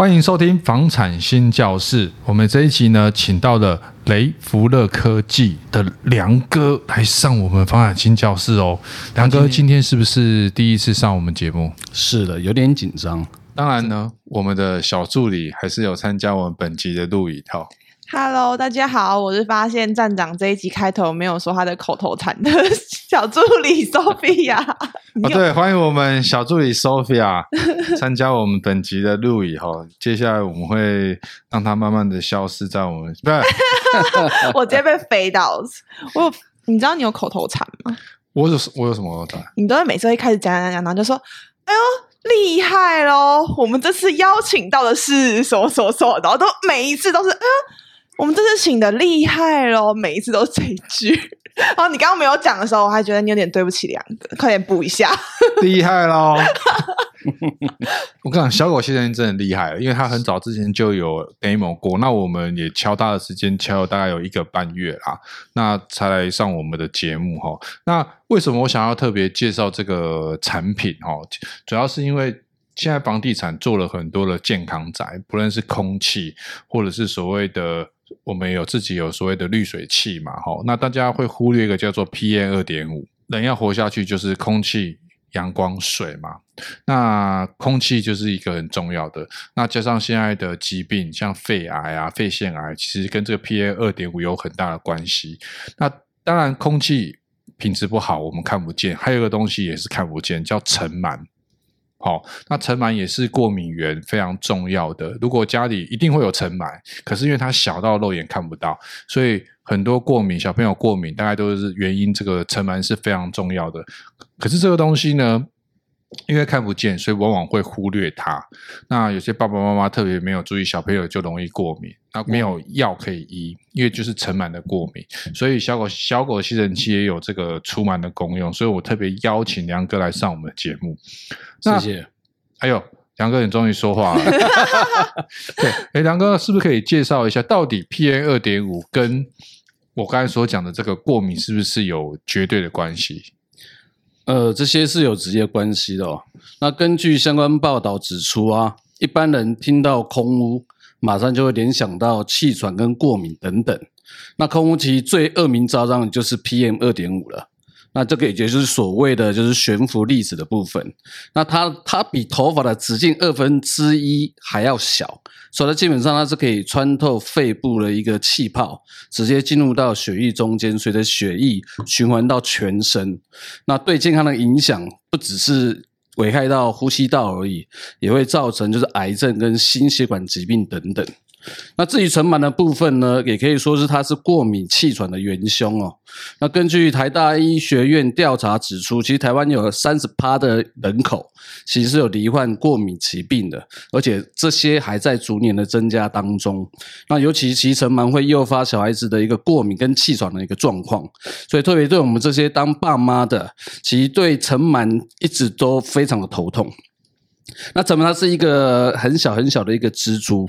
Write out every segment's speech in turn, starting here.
欢迎收听房产新教室。我们这一集呢，请到了雷福乐科技的梁哥来上我们房产新教室哦。梁哥今天是不是第一次上我们节目？是的，有点紧张。当然呢，我们的小助理还是有参加我们本集的录影哈。Hello，大家好，我是发现站长这一集开头没有说他的口头禅的 小助理 Sophia。哦，对，欢迎我们小助理 Sophia 参加我们本集的录影哈。接下来我们会让他慢慢的消失在我们，不是，我直接被飞到。我有，你知道你有口头禅吗？我有，我有什么口头禅？你都会每次会开始讲讲讲，然后就说：“哎呦。”厉害喽！我们这次邀请到的是什么什么什么，然后都每一次都是，嗯，我们这次请的厉害喽，每一次都是这一句。然 后你刚刚没有讲的时候，我还觉得你有点对不起梁哥，快点补一下。厉害喽！我跟你讲，小狗先生真的厉害了，因为他很早之前就有 demo 过，那我们也敲他的时间敲了大概有一个半月啦，那才来上我们的节目哈。那为什么我想要特别介绍这个产品哈？主要是因为现在房地产做了很多的健康宅，不论是空气或者是所谓的。我们有自己有所谓的滤水器嘛，哈，那大家会忽略一个叫做 PM 二点五，人要活下去就是空气、阳光、水嘛，那空气就是一个很重要的，那加上现在的疾病，像肺癌啊、肺腺癌，其实跟这个 PM 二点五有很大的关系。那当然，空气品质不好，我们看不见，还有一个东西也是看不见，叫尘螨。好、哦，那尘螨也是过敏源非常重要的。如果家里一定会有尘螨，可是因为它小到肉眼看不到，所以很多过敏小朋友过敏，大概都是原因。这个尘螨是非常重要的。可是这个东西呢，因为看不见，所以往往会忽略它。那有些爸爸妈妈特别没有注意，小朋友就容易过敏。那没有药可以医，因为就是尘螨的过敏。所以小狗小狗吸尘器也有这个除螨的功用。所以我特别邀请梁哥来上我们的节目。谢谢。哎呦，梁哥，你终于说话了。对，哎，梁哥，是不是可以介绍一下，到底 PM 二点五跟我刚才所讲的这个过敏是不是有绝对的关系？呃，这些是有直接关系的哦。那根据相关报道指出啊，一般人听到空污，马上就会联想到气喘跟过敏等等。那空污其实最恶名昭彰的就是 PM 二点五了。那这个也就是所谓的就是悬浮粒子的部分，那它它比头发的直径二分之一还要小，所以它基本上它是可以穿透肺部的一个气泡，直接进入到血液中间，随着血液循环到全身。那对健康的影响不只是危害到呼吸道而已，也会造成就是癌症跟心血管疾病等等。那至于尘螨的部分呢，也可以说是它是过敏气喘的元凶哦。那根据台大医学院调查指出，其实台湾有三十趴的人口其实是有罹患过敏疾病的，而且这些还在逐年的增加当中。那尤其其尘螨会诱发小孩子的一个过敏跟气喘的一个状况，所以特别对我们这些当爸妈的，其实对尘螨一直都非常的头痛。那尘螨它是一个很小很小的一个蜘蛛。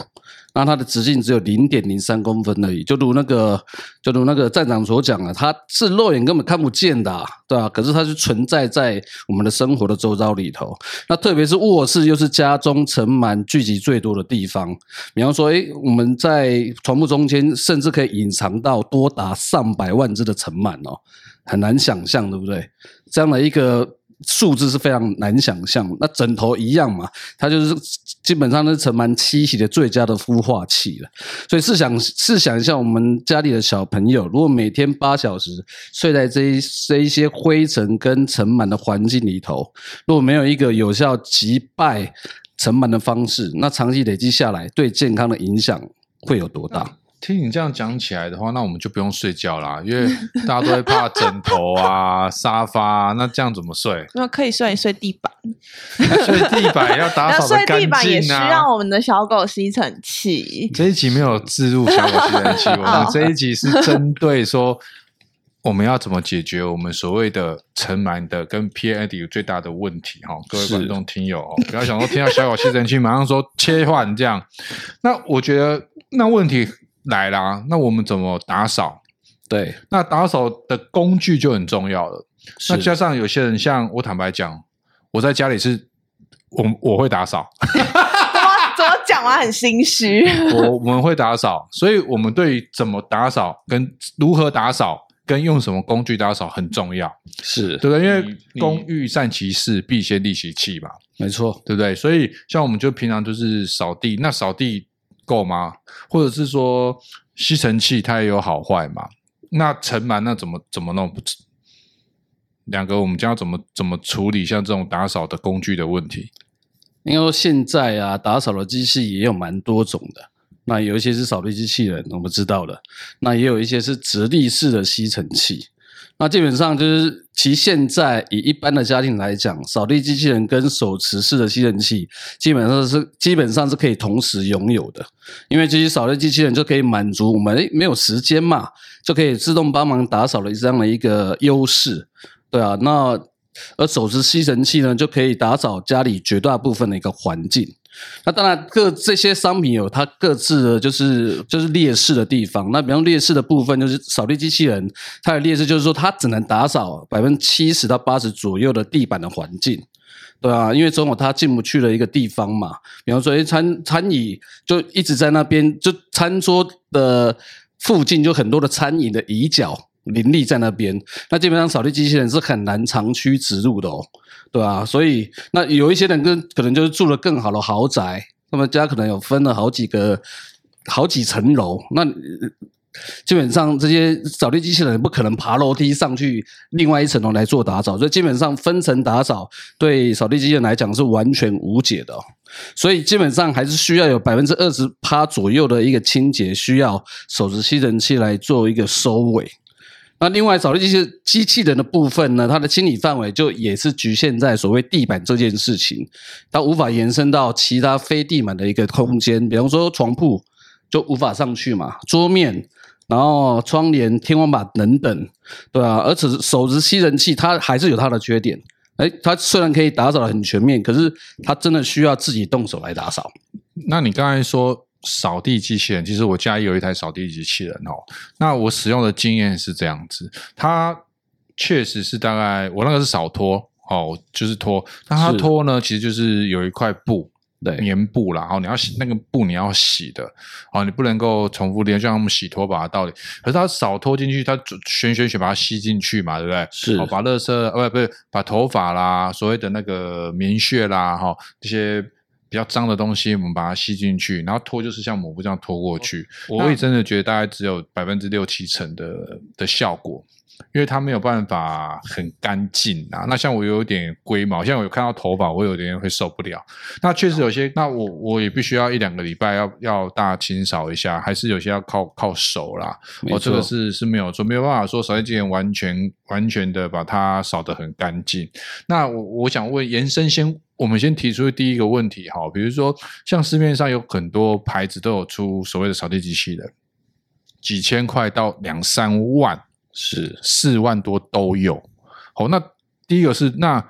那它的直径只有零点零三公分而已，就如那个，就如那个站长所讲的，它是肉眼根本看不见的啊，对啊，可是它是存在在我们的生活的周遭里头。那特别是卧室，又是家中尘螨聚集最多的地方。比方说，诶，我们在床铺中间，甚至可以隐藏到多达上百万只的尘螨哦，很难想象，对不对？这样的一个。数字是非常难想象，那枕头一样嘛，它就是基本上是尘螨栖息的最佳的孵化器了。所以试想试想一下，我们家里的小朋友，如果每天八小时睡在这一这一些灰尘跟尘螨的环境里头，如果没有一个有效击败尘螨的方式，那长期累积下来，对健康的影响会有多大？听你这样讲起来的话，那我们就不用睡觉啦，因为 大家都会怕枕头啊、沙发啊，那这样怎么睡？那可以睡睡地板，睡地板要打扫干净啊。睡地板也 需要我们的小狗吸尘器。这一集没有置入小狗吸尘器，我们这一集是针对说我们要怎么解决我们所谓的尘螨的跟 P A D 最大的问题哈。各位观众听友哦，不要想说听到小狗吸尘器马上说切换这样。那我觉得那问题。来啦，那我们怎么打扫？对，那打扫的工具就很重要了。那加上有些人，像我坦白讲，我在家里是，我我会打扫。怎么怎么讲讲完很心虚。我我们会打扫，所以我们对于怎么打扫跟如何打扫。跟用什么工具打扫很重要，是对不对？因为工欲善其事，必先利其器嘛，没错，对不对？所以像我们就平常就是扫地，那扫地够吗？或者是说吸尘器它也有好坏嘛？那尘螨那怎么怎么弄？两个我们将要怎么怎么处理像这种打扫的工具的问题？因为现在啊，打扫的机器也有蛮多种的。那有一些是扫地机器人，我们知道的。那也有一些是直立式的吸尘器。那基本上就是，其现在以一般的家庭来讲，扫地机器人跟手持式的吸尘器基本上是基本上是可以同时拥有的。因为这些扫地机器人就可以满足我们没有时间嘛，就可以自动帮忙打扫的这样的一个优势，对啊。那而手持吸尘器呢，就可以打扫家里绝大部分的一个环境。那当然，各这些商品有它各自的就是就是劣势的地方。那比方劣势的部分，就是扫地机器人，它的劣势就是说，它只能打扫百分之七十到八十左右的地板的环境，对啊，因为总有它进不去的一个地方嘛。比方说，餐餐椅就一直在那边，就餐桌的附近就很多的餐饮的椅角林立在那边，那基本上扫地机器人是很难长驱直入的哦。对啊，所以那有一些人跟可能就是住了更好的豪宅，他们家可能有分了好几个好几层楼，那基本上这些扫地机器人不可能爬楼梯上去另外一层楼来做打扫，所以基本上分层打扫对扫地机器人来讲是完全无解的哦。所以基本上还是需要有百分之二十趴左右的一个清洁，需要手持吸尘器来做一个收尾。那另外扫地机器机器人的部分呢，它的清理范围就也是局限在所谓地板这件事情，它无法延伸到其他非地板的一个空间，比方说床铺就无法上去嘛，桌面，然后窗帘、天花板等等，对啊，而且手持吸尘器它还是有它的缺点，诶，它虽然可以打扫得很全面，可是它真的需要自己动手来打扫。那你刚才说。扫地机器人，其实我家也有一台扫地机器人哦。那我使用的经验是这样子，它确实是大概我那个是扫拖哦，就是拖。那它拖呢，其实就是有一块布，对，棉布啦。然后你要洗那个布，你要洗的哦，你不能够重复连，就像我们洗拖把的道理。可是它扫拖进去，它旋旋旋把它吸进去嘛，对不对？是，哦、把垃圾呃不是把头发啦，所谓的那个棉屑啦，哈、哦、这些。比较脏的东西，我们把它吸进去，然后拖就是像抹布这样拖过去。我也真的觉得大概只有百分之六七成的的效果。因为它没有办法很干净啊，那像我有点龟毛，像我有看到头发，我有点会受不了。那确实有些，那我我也必须要一两个礼拜要要大清扫一下，还是有些要靠靠手啦。我、哦、这个是是没有说没有办法说扫地机器人完全完全的把它扫得很干净。那我我想问延伸先，我们先提出第一个问题哈，比如说像市面上有很多牌子都有出所谓的扫地机器人，几千块到两三万。是四万多都有，好，那第一个是那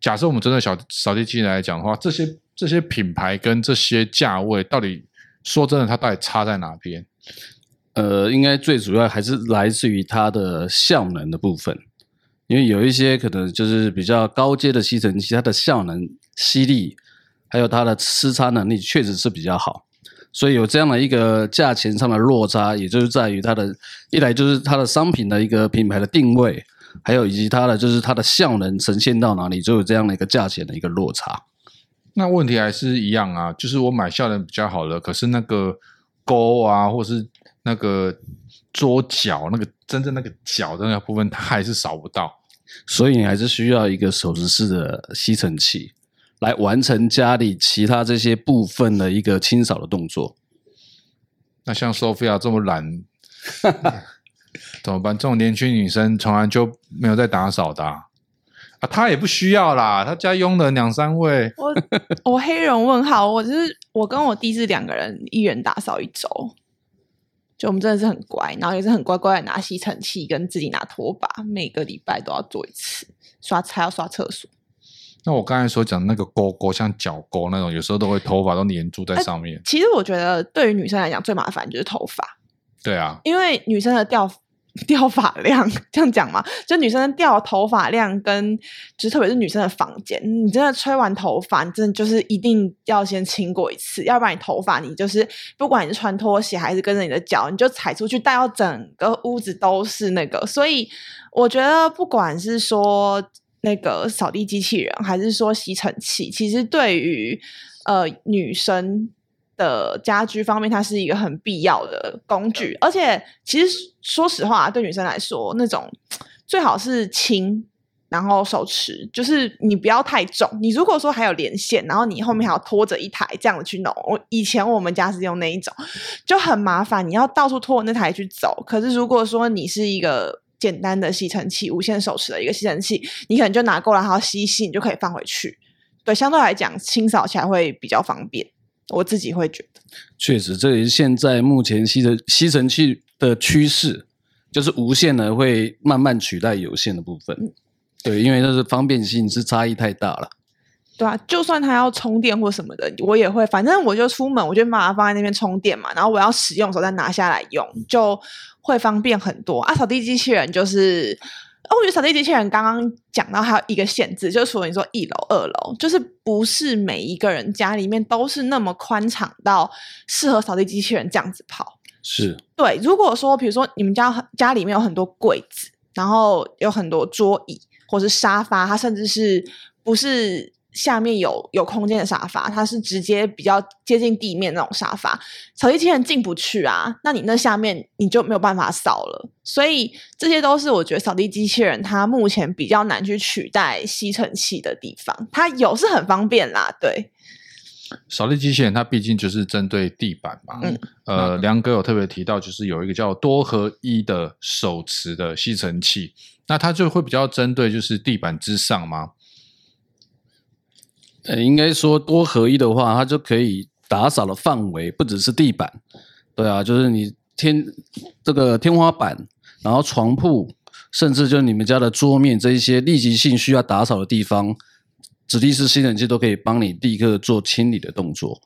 假设我们真的小扫地机器人来讲的话，这些这些品牌跟这些价位到底说真的，它到底差在哪边？呃，应该最主要还是来自于它的效能的部分，因为有一些可能就是比较高阶的吸尘器，它的效能、吸力还有它的吸差能力确实是比较好。所以有这样的一个价钱上的落差，也就是在于它的一来就是它的商品的一个品牌的定位，还有以及它的就是它的效能呈现到哪里，就有这样的一个价钱的一个落差。那问题还是一样啊，就是我买效能比较好的，可是那个钩啊，或是那个桌角，那个真正那个角的那个部分，它还是扫不到。所以你还是需要一个手持式的吸尘器。来完成家里其他这些部分的一个清扫的动作。那像 Sophia 这么懒，怎么办？这种年轻女生从来就没有在打扫的啊，啊她也不需要啦，她家佣人两三位。我 我黑人问号，我就是我跟我弟是两个人，一人打扫一周，就我们真的是很乖，然后也是很乖乖的拿吸尘器跟自己拿拖把，每个礼拜都要做一次，刷还要刷厕所。那我刚才所讲那个钩钩，像脚钩那种，有时候都会头发都粘住在上面。其实我觉得，对于女生来讲，最麻烦就是头发。对啊，因为女生的掉 掉发量，这样讲嘛？就女生掉头发量跟，就是特别是女生的房间，你真的吹完头发，你真的就是一定要先清过一次，要不然你头发你就是不管你是穿拖鞋还是跟着你的脚，你就踩出去带到整个屋子都是那个。所以我觉得不管是说那个扫地机器人，还是说吸尘器，其实对于呃女生。的家居方面，它是一个很必要的工具，而且其实说实话，对女生来说，那种最好是轻，然后手持，就是你不要太重。你如果说还有连线，然后你后面还要拖着一台这样子去弄，我以前我们家是用那一种，就很麻烦，你要到处拖那台去走。可是如果说你是一个简单的吸尘器，无线手持的一个吸尘器，你可能就拿过来，然后吸一吸，你就可以放回去。对，相对来讲，清扫起来会比较方便。我自己会觉得，确实，这也是现在目前吸尘吸尘器的趋势，就是无线呢会慢慢取代有线的部分。嗯、对，因为这是方便性是差异太大了。对啊，就算它要充电或什么的，我也会，反正我就出门，我就把它放在那边充电嘛。然后我要使用的时候再拿下来用，就会方便很多。啊，扫地机器人就是。哦，我觉得扫地机器人刚刚讲到还有一个限制，就是除了你说一楼、二楼，就是不是每一个人家里面都是那么宽敞到适合扫地机器人这样子跑。是，对。如果说，比如说你们家家里面有很多柜子，然后有很多桌椅或是沙发，它甚至是不是？下面有有空间的沙发，它是直接比较接近地面那种沙发，扫地机器人进不去啊。那你那下面你就没有办法扫了。所以这些都是我觉得扫地机器人它目前比较难去取代吸尘器的地方。它有是很方便啦，对。扫地机器人它毕竟就是针对地板嘛。嗯。呃，梁哥有特别提到，就是有一个叫多合一的手持的吸尘器，那它就会比较针对就是地板之上吗？呃，应该说多合一的话，它就可以打扫的范围不只是地板，对啊，就是你天这个天花板，然后床铺，甚至就你们家的桌面这一些立即性需要打扫的地方，直立式吸尘器都可以帮你立刻做清理的动作。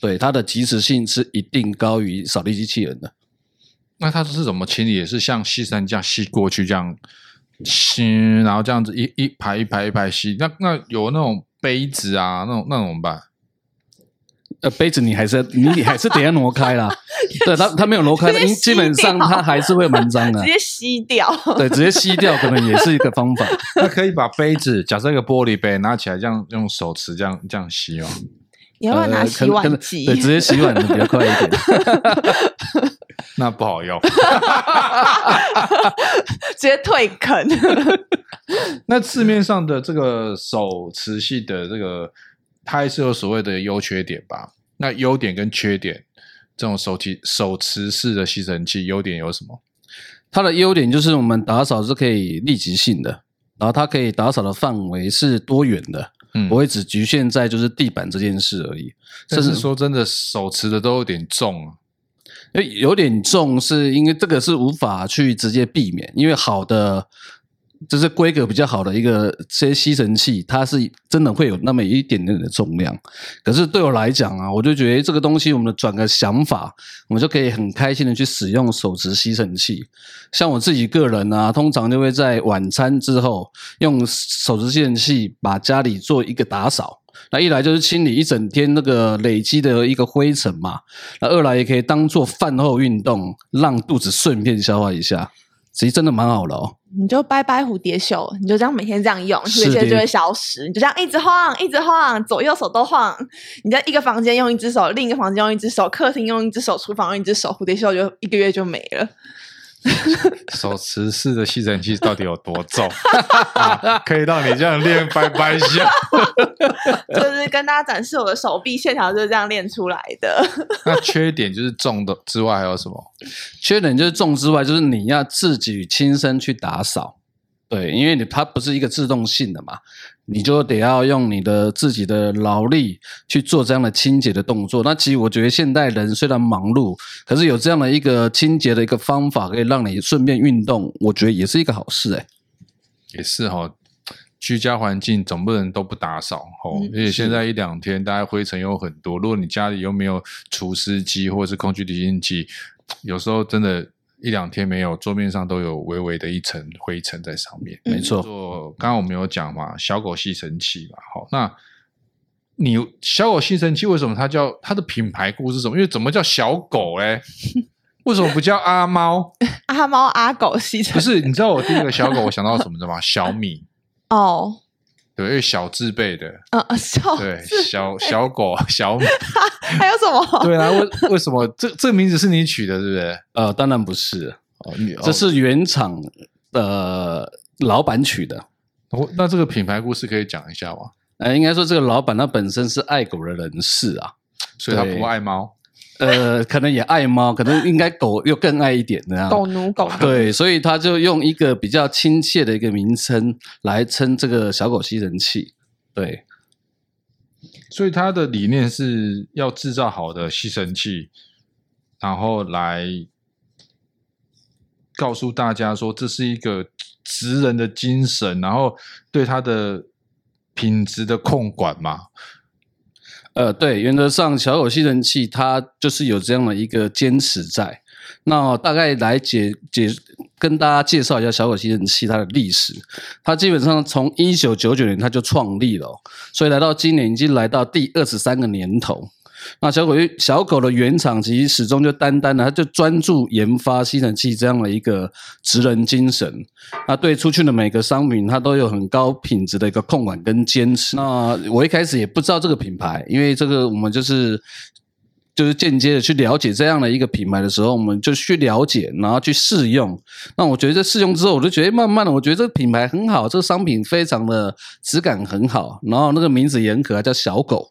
对，它的及时性是一定高于扫地机器人的。那它是怎么清理？也是像吸尘这样吸过去这样吸，然后这样子一一排一排一排吸。那那有那种。杯子啊，那种那种怎么办？呃，杯子你还是你还是得要挪开啦。对，它它没有挪开，基本上它还是会蛮脏的。直接吸掉。对，直接吸掉可能也是一个方法。那可以把杯子，假设一个玻璃杯，拿起来这样用手持这样这样吸哦。你要不要拿洗碗机？对，直接洗碗比较快一点。那不好用。直接退坑。那市面上的这个手持系的这个，它还是有所谓的优缺点吧？那优点跟缺点，这种手提手持式的吸尘器，优点有什么？它的优点就是我们打扫是可以立即性的，然后它可以打扫的范围是多远的，嗯，不会只局限在就是地板这件事而已。甚至说真的，手持的都有点重啊。有点重，是因为这个是无法去直接避免，因为好的。就是规格比较好的一个这些吸尘器，它是真的会有那么一点点的重量。可是对我来讲啊，我就觉得这个东西，我们转个想法，我们就可以很开心的去使用手持吸尘器。像我自己个人啊，通常就会在晚餐之后用手持吸尘器把家里做一个打扫。那一来就是清理一整天那个累积的一个灰尘嘛，那二来也可以当做饭后运动，让肚子顺便消化一下。其实真的蛮好的哦。你就拜拜蝴蝶袖，你就这样每天这样用，蝴蝶袖就会消失。你就这样一直晃，一直晃，左右手都晃。你在一个房间用一只手，另一个房间用一只手，客厅用一只手，厨房用一只手，蝴蝶袖就一个月就没了。手持式的吸尘器到底有多重？啊、可以让你这样练拜拜袖？就是跟大家展示我的手臂线条就是这样练出来的。那缺点就是重的之外还有什么？缺点就是重之外，就是你要自己亲身去打扫。对，因为你它不是一个自动性的嘛，你就得要用你的自己的劳力去做这样的清洁的动作。那其实我觉得现代人虽然忙碌，可是有这样的一个清洁的一个方法，可以让你顺便运动，我觉得也是一个好事哎。也是哈、哦，居家环境总不能都不打扫哦，而且、嗯、现在一两天大家灰尘又很多，如果你家里又没有除湿机或者是空气清新机，有时候真的一两天没有，桌面上都有微微的一层灰尘在上面。没错，做刚刚我们有讲嘛，小狗吸尘器嘛，好，那你小狗吸尘器为什么它叫它的品牌故事是什么？因为怎么叫小狗嘞？为什么不叫阿猫？阿猫阿狗吸尘器？不是，你知道我第一个小狗 我想到什么的吗？小米哦。对，因为小字辈的，啊、呃，小对小小狗小 米，还有什么？对啊，为 为什么这这个名字是你取的，对不对？呃，当然不是，哦，你这是原厂的老板取的。哦，那这个品牌故事可以讲一下吗？呃，应该说这个老板他本身是爱狗的人士啊，所以他不爱猫。呃，可能也爱猫，可能应该狗又更爱一点这样。狗奴狗奴。对，所以他就用一个比较亲切的一个名称来称这个小狗吸尘器。对，所以他的理念是要制造好的吸尘器，然后来告诉大家说这是一个职人的精神，然后对它的品质的控管嘛。呃，对，原则上小狗吸尘器它就是有这样的一个坚持在。那大概来解解跟大家介绍一下小狗吸尘器它的历史。它基本上从一九九九年它就创立了，所以来到今年已经来到第二十三个年头。那小狗小狗的原厂其实始终就单单的，它就专注研发吸尘器这样的一个职人精神。那对出去的每个商品，它都有很高品质的一个控管跟坚持。那我一开始也不知道这个品牌，因为这个我们就是。就是间接的去了解这样的一个品牌的时候，我们就去了解，然后去试用。那我觉得这试用之后，我就觉得慢慢的，我觉得这个品牌很好，这个商品非常的质感很好，然后那个名字也很可爱，叫小狗。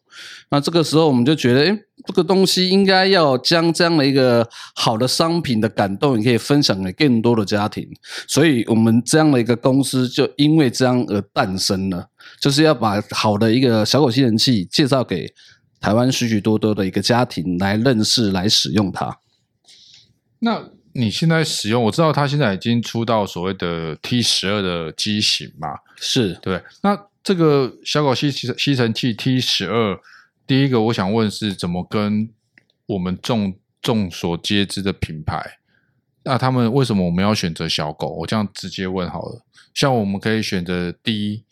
那这个时候我们就觉得，诶，这个东西应该要将这样的一个好的商品的感动，也可以分享给更多的家庭。所以我们这样的一个公司就因为这样而诞生了，就是要把好的一个小狗吸尘器介绍给。台湾许许多多的一个家庭来认识、来使用它。那你现在使用，我知道它现在已经出到所谓的 T 十二的机型嘛？是对。那这个小狗吸吸吸尘器 T 十二，第一个我想问是怎么跟我们众众所皆知的品牌？那他们为什么我们要选择小狗？我这样直接问好了。像我们可以选择 D、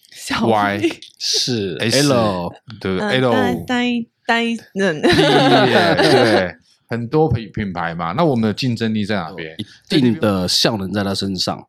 Y 是 S, L 对 L。单一人，对，很多品品牌嘛，那我们的竞争力在哪边？一定的效能在它身上，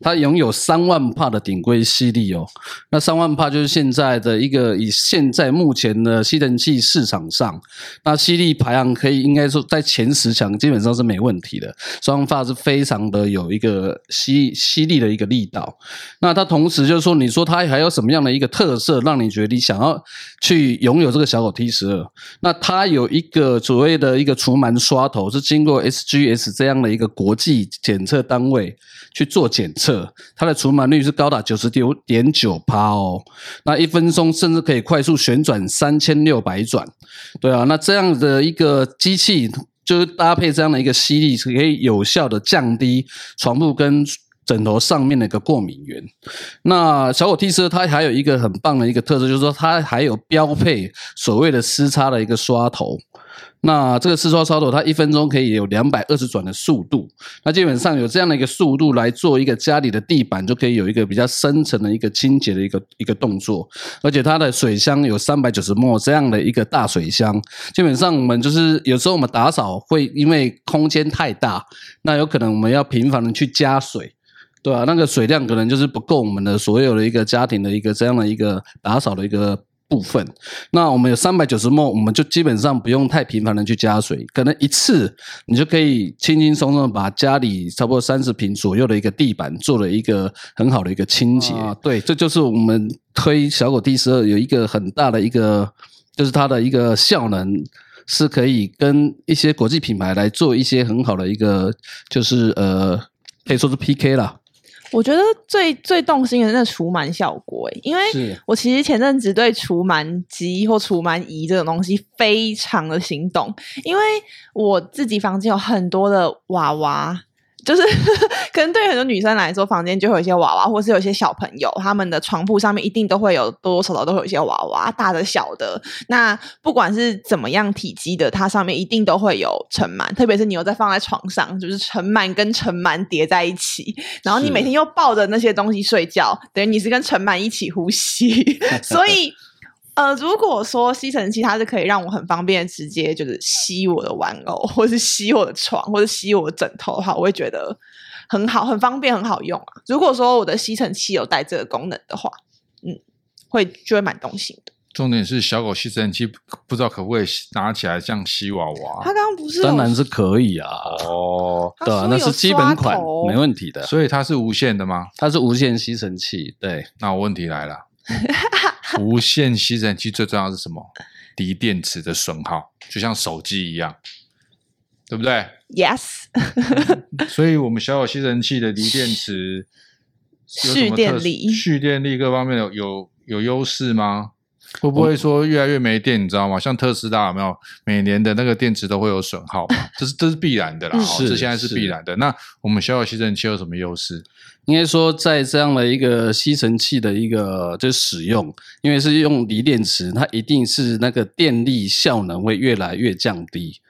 它拥有三万帕的顶规吸力哦。那三万帕就是现在的一个以现在目前的吸尘器市场上，那吸力排行可以应该说在前十强，基本上是没问题的。三万帕是非常的有一个吸吸力的一个力道。那它同时就是说，你说它还有什么样的一个特色，让你觉得你想要去拥有这个小狗 T 十二？那它有一个所谓的一个除螨刷头，是经过 SGS 这样的一个国际检测单位去做检测，它的除螨率是高达九十九点九趴哦。那一分钟甚至可以快速旋转三千六百转，对啊，那这样的一个机器，就是搭配这样的一个吸力，是可以有效的降低床铺跟。枕头上面的一个过敏源。那小狗 T 车它还有一个很棒的一个特色，就是说它还有标配所谓的湿擦的一个刷头。那这个湿刷刷头，它一分钟可以有两百二十转的速度。那基本上有这样的一个速度来做一个家里的地板，就可以有一个比较深层的一个清洁的一个一个动作。而且它的水箱有三百九十 ml 这样的一个大水箱。基本上我们就是有时候我们打扫会因为空间太大，那有可能我们要频繁的去加水。对啊，那个水量可能就是不够我们的所有的一个家庭的一个这样的一个打扫的一个部分。那我们有三百九十 ml，我们就基本上不用太频繁的去加水，可能一次你就可以轻轻松松的把家里差不多三十平左右的一个地板做了一个很好的一个清洁。啊，对，这就是我们推小狗 T 十二有一个很大的一个，就是它的一个效能是可以跟一些国际品牌来做一些很好的一个，就是呃，可以说是 PK 啦。我觉得最最动心的是那除螨效果，诶，因为我其实前阵子对除螨机或除螨仪这种东西非常的心动，因为我自己房间有很多的娃娃。就是 可能对于很多女生来说，房间就会有一些娃娃，或是有一些小朋友，他们的床铺上面一定都会有多多少少都会有一些娃娃，大的小的。那不管是怎么样体积的，它上面一定都会有尘螨，特别是你又在放在床上，就是尘螨跟尘螨叠在一起，然后你每天又抱着那些东西睡觉，等于你是跟尘螨一起呼吸，所以。呃，如果说吸尘器它是可以让我很方便直接就是吸我的玩偶，或是吸我的床，或是吸我的枕头的话，我会觉得很好，很方便，很好用啊。如果说我的吸尘器有带这个功能的话，嗯，会就会蛮动心的。重点是小狗吸尘器不知道可不可以拿起来像吸娃娃？它刚刚不是？当然是可以啊。哦，对啊，那是基本款，没问题的。所以它是无线的吗？它是无线吸尘器。对，那我问题来了。无线吸尘器最重要是什么？锂电池的损耗，就像手机一样，对不对？Yes。所以，我们小小吸尘器的锂电池蓄电力、蓄电力各方面有有有优势吗？会不会说越来越没电？你知道吗？像特斯拉有没有每年的那个电池都会有损耗？这是这是必然的啦，是这现在是必然的。那我们小小吸尘器有什么优势？应该说，在这样的一个吸尘器的一个就使用，因为是用锂电池，它一定是那个电力效能会越来越降低。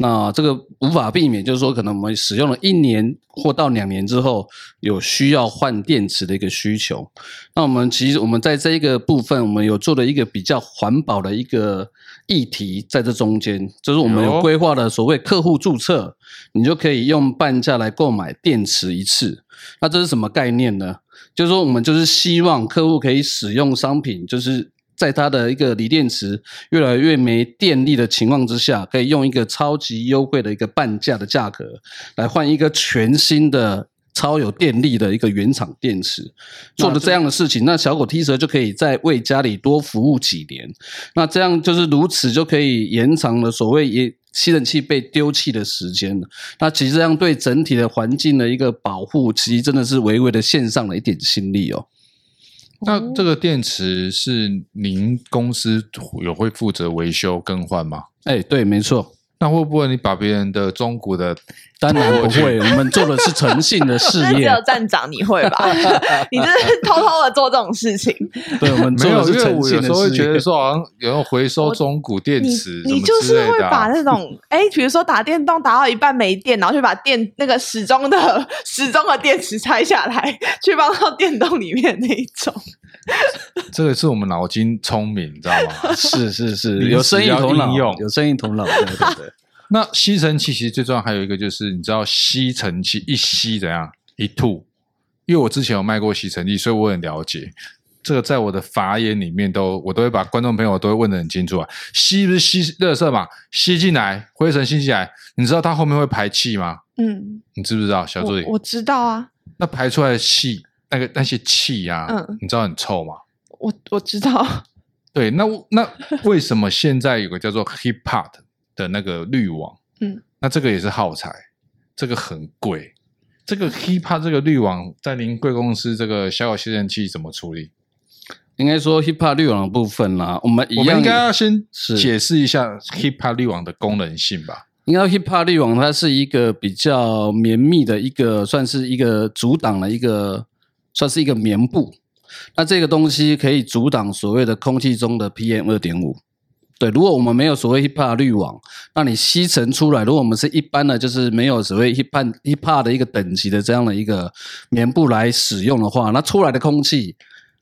那这个无法避免，就是说，可能我们使用了一年或到两年之后，有需要换电池的一个需求。那我们其实我们在这一个部分，我们有做了一个比较环保的一个议题，在这中间，就是我们有规划的所谓客户注册，你就可以用半价来购买电池一次。那这是什么概念呢？就是说，我们就是希望客户可以使用商品，就是。在它的一个锂电池越来越没电力的情况之下，可以用一个超级优惠的一个半价的价格来换一个全新的超有电力的一个原厂电池。做了这样的事情，那小狗 T 蛇就可以再为家里多服务几年。那这样就是如此，就可以延长了所谓也吸尘器被丢弃的时间。那其实这样对整体的环境的一个保护，其实真的是微微的献上了一点心力哦。那这个电池是您公司有会负责维修更换吗？哎，对，没错。那会不会你把别人的中古的？当然不会，我们做的是诚信的事业。只有站长你会吧？你这是偷偷的做这种事情。对，我们做的是诚信的事业。有时候会觉得说，好像有人回收中古电池，你就是会把那种 哎，比如说打电动打到一半没电，然后就把电那个时钟的时钟的电池拆下来，去放到电动里面那一种。这个是我们脑筋聪明，你知道吗？是是是，有生意头脑，有生意头脑，对对对。那吸尘器其实最重要还有一个就是，你知道吸尘器一吸怎样一吐？因为我之前有卖过吸尘器，所以我很了解。这个在我的法眼里面都，我都会把观众朋友都会问得很清楚啊。吸不是吸热色嘛？吸进来灰尘吸进来，你知道它后面会排气吗？嗯，你知不知道，小助理？我知道啊。那排出来的气，那个那些气呀、啊，嗯，你知道很臭吗？我我知道。对，那那为什么现在有个叫做 HEPA 的那个滤网，嗯，那这个也是耗材，这个很贵。这个 HIPA 这个滤网在您贵公司这个小小吸尘器怎么处理？应该说 HIPA 滤网的部分啦，我们一样，我们应该要先解释一下 HIPA 滤网的功能性吧。应该 HIPA 滤网它是一个比较绵密的一个，算是一个阻挡的一个，算是一个棉布。那这个东西可以阻挡所谓的空气中的 PM 二点五。对，如果我们没有所谓 hiphop 滤网，那你吸尘出来，如果我们是一般的，就是没有所谓 HEPA HEPA 的一个等级的这样的一个棉布来使用的话，那出来的空气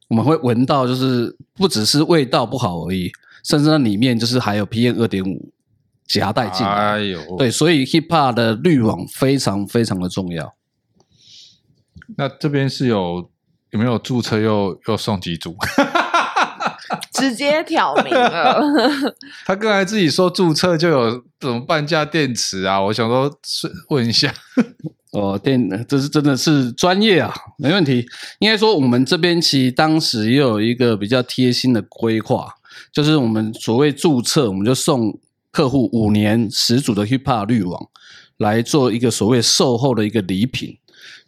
我们会闻到，就是不只是味道不好而已，甚至那里面就是还有 PM 二点五夹带进来。哎呦，对，所以 hiphop 的滤网非常非常的重要。那这边是有有没有注册又又送几组？直接挑明了，他刚才自己说注册就有怎么半价电池啊，我想说问一下，哦，电这是真的是专业啊，没问题。应该说我们这边其实当时也有一个比较贴心的规划，就是我们所谓注册，我们就送客户五年十组的 HIPA 滤网来做一个所谓售后的一个礼品。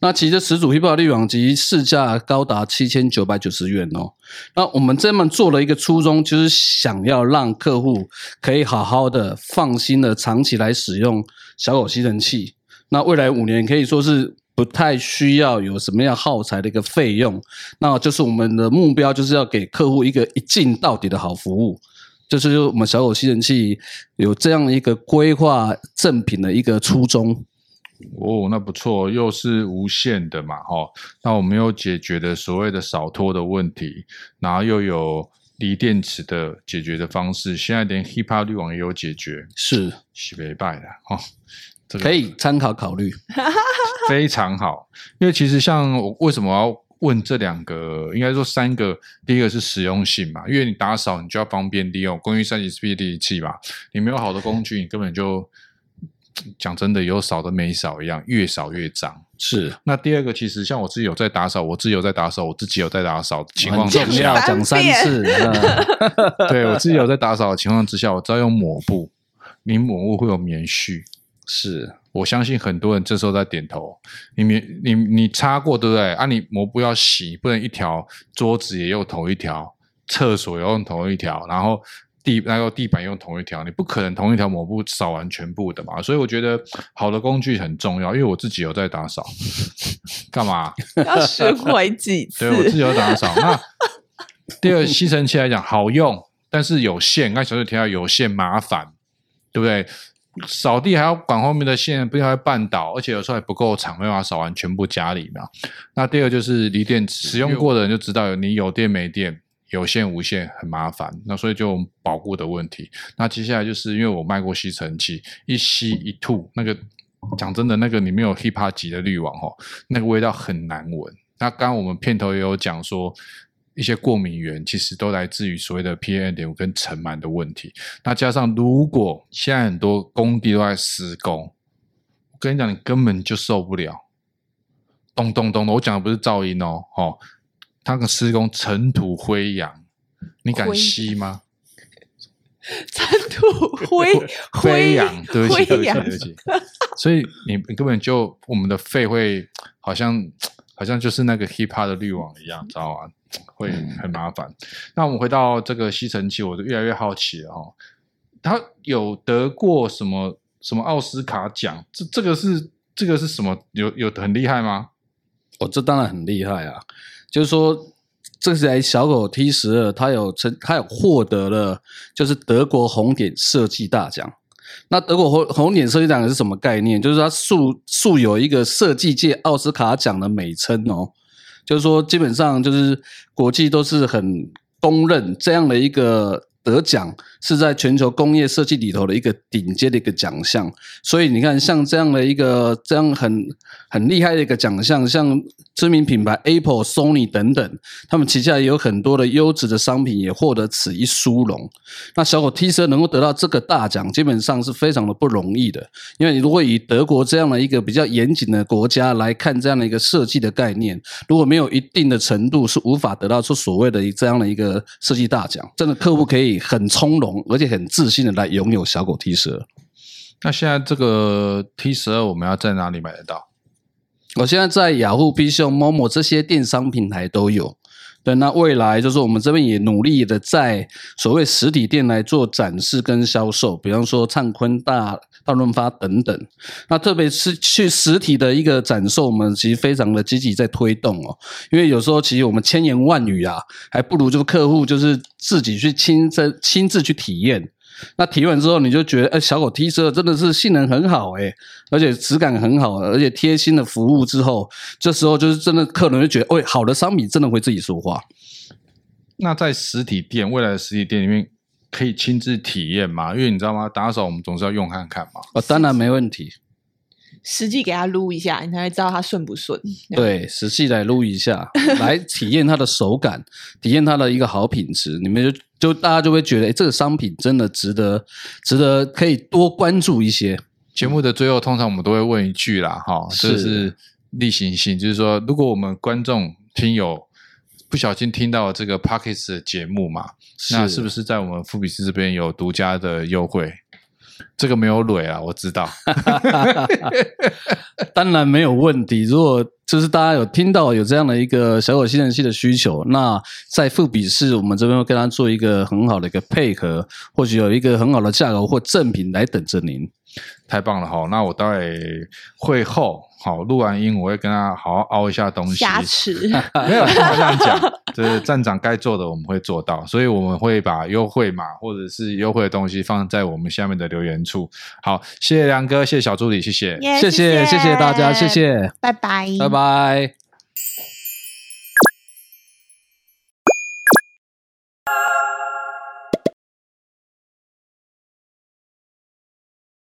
那其实始祖 HEPA 滤网机市价高达七千九百九十元哦。那我们这么做了一个初衷，就是想要让客户可以好好的、放心的长期来使用小狗吸尘器。那未来五年可以说是不太需要有什么样耗材的一个费用，那就是我们的目标就是要给客户一个一镜到底的好服务，就是我们小狗吸尘器有这样一个规划赠品的一个初衷。哦，那不错，又是无线的嘛，哈，那我们又解决了所谓的扫拖的问题，然后又有锂电池的解决的方式，现在连 HEPA 滤网也有解决，是。是没败的哦，这个可以参考考虑，非常好，因为其实像我为什么要问这两个，应该说三个，第一个是实用性嘛，因为你打扫你就要方便利用，公寓三级 speed 器嘛，你没有好的工具，你根本就。讲真的，有扫的没扫一样，越扫越脏。是。那第二个，其实像我自己有在打扫，我自己有在打扫，我自己有在打扫的情况之下，讲三次。对，我自己有在打扫的情况之下，我只要用抹布，你抹布会有棉絮。是，我相信很多人这时候在点头。你棉，你你擦过对不对？啊，你抹布要洗，不能一条桌子也用同一条，厕所也用同一条，然后。地那个地板用同一条，你不可能同一条抹布扫完全部的嘛，所以我觉得好的工具很重要，因为我自己有在打扫，干嘛？要学会几次？对，我自己有打扫。那 第二吸尘器来讲好用，但是有线，刚小水提到有线麻烦，对不对？扫地还要管后面的线，不要绊倒，而且有时候还不够长，没办法扫完全部家里嘛。那第二就是锂电池，使用过的人就知道，你有电没电。有线无线很麻烦，那所以就保护的问题。那接下来就是因为我卖过吸尘器，一吸一吐，那个讲真的，那个里面有 HEPA 级的滤网哦，那个味道很难闻。那刚刚我们片头也有讲说，一些过敏源其实都来自于所谓的 PM 点五跟尘螨的问题。那加上如果现在很多工地都在施工，我跟你讲，你根本就受不了，咚咚咚的。我讲的不是噪音哦，哦。那个施工尘土灰扬，你敢吸吗？尘土灰 灰扬，对不起，对不起，对不起。所以你根本就我们的肺会好像好像就是那个 hip hop 的滤网一样，知道吗？会很麻烦。那我们回到这个吸尘器，我就越来越好奇了哈。他有得过什么什么奥斯卡奖？这这个是这个是什么？有有很厉害吗？哦，这当然很厉害啊。就是说，这台小狗 T 十二，它有成，它有获得了，就是德国红点设计大奖。那德国红红点设计大奖是什么概念？就是它素素有一个设计界奥斯卡奖的美称哦。就是说，基本上就是国际都是很公认这样的一个。得奖是在全球工业设计里头的一个顶尖的一个奖项，所以你看，像这样的一个这样很很厉害的一个奖项，像知名品牌 Apple、Sony 等等，他们旗下也有很多的优质的商品也获得此一殊荣。那小狗 T 十二能够得到这个大奖，基本上是非常的不容易的，因为你如果以德国这样的一个比较严谨的国家来看这样的一个设计的概念，如果没有一定的程度，是无法得到出所谓的这样的一个设计大奖。真的，客户可以。很从容，而且很自信的来拥有小狗 T 十二。那现在这个 T 十二我们要在哪里买得到？我现在在雅虎、PChome、Momo 这些电商平台都有。那未来就是我们这边也努力的在所谓实体店来做展示跟销售，比方说畅坤大。大润发等等，那特别是去实体的一个展售，我们其实非常的积极在推动哦。因为有时候其实我们千言万语啊，还不如就客户就是自己去亲身亲自去体验。那体验完之后，你就觉得，哎，小狗 T 十二真的是性能很好哎，而且质感很好，而且贴心的服务之后，这时候就是真的客人就觉得，喂，好的商品真的会自己说话。那在实体店，未来的实体店里面。可以亲自体验吗？因为你知道吗？打扫我们总是要用看看嘛。哦，当然没问题。实际给他撸一下，你才会知道它顺不顺。对，实际来撸一下，来体验它的手感，体验它的一个好品质。你们就就大家就会觉得，哎，这个商品真的值得，值得可以多关注一些。节目的最后，通常我们都会问一句啦，哈，这是例行性，就是说，如果我们观众听友。不小心听到这个 Podcast 的节目嘛？那是不是在我们富比斯这边有独家的优惠？这个没有蕊啊，我知道。当然没有问题。如果就是大家有听到有这样的一个小狗吸尘器的需求，那在富比士我们这边会跟他做一个很好的一个配合，或许有一个很好的价格或赠品来等着您。太棒了哈！那我待会会后好录完音，我会跟他好好凹一下东西。瑕疵 没有这样讲，就是站长该做的我们会做到，所以我们会把优惠码或者是优惠的东西放在我们下面的留言处。好，谢谢梁哥，谢谢小助理，谢谢，谢谢谢谢大家，谢谢，拜拜，拜拜。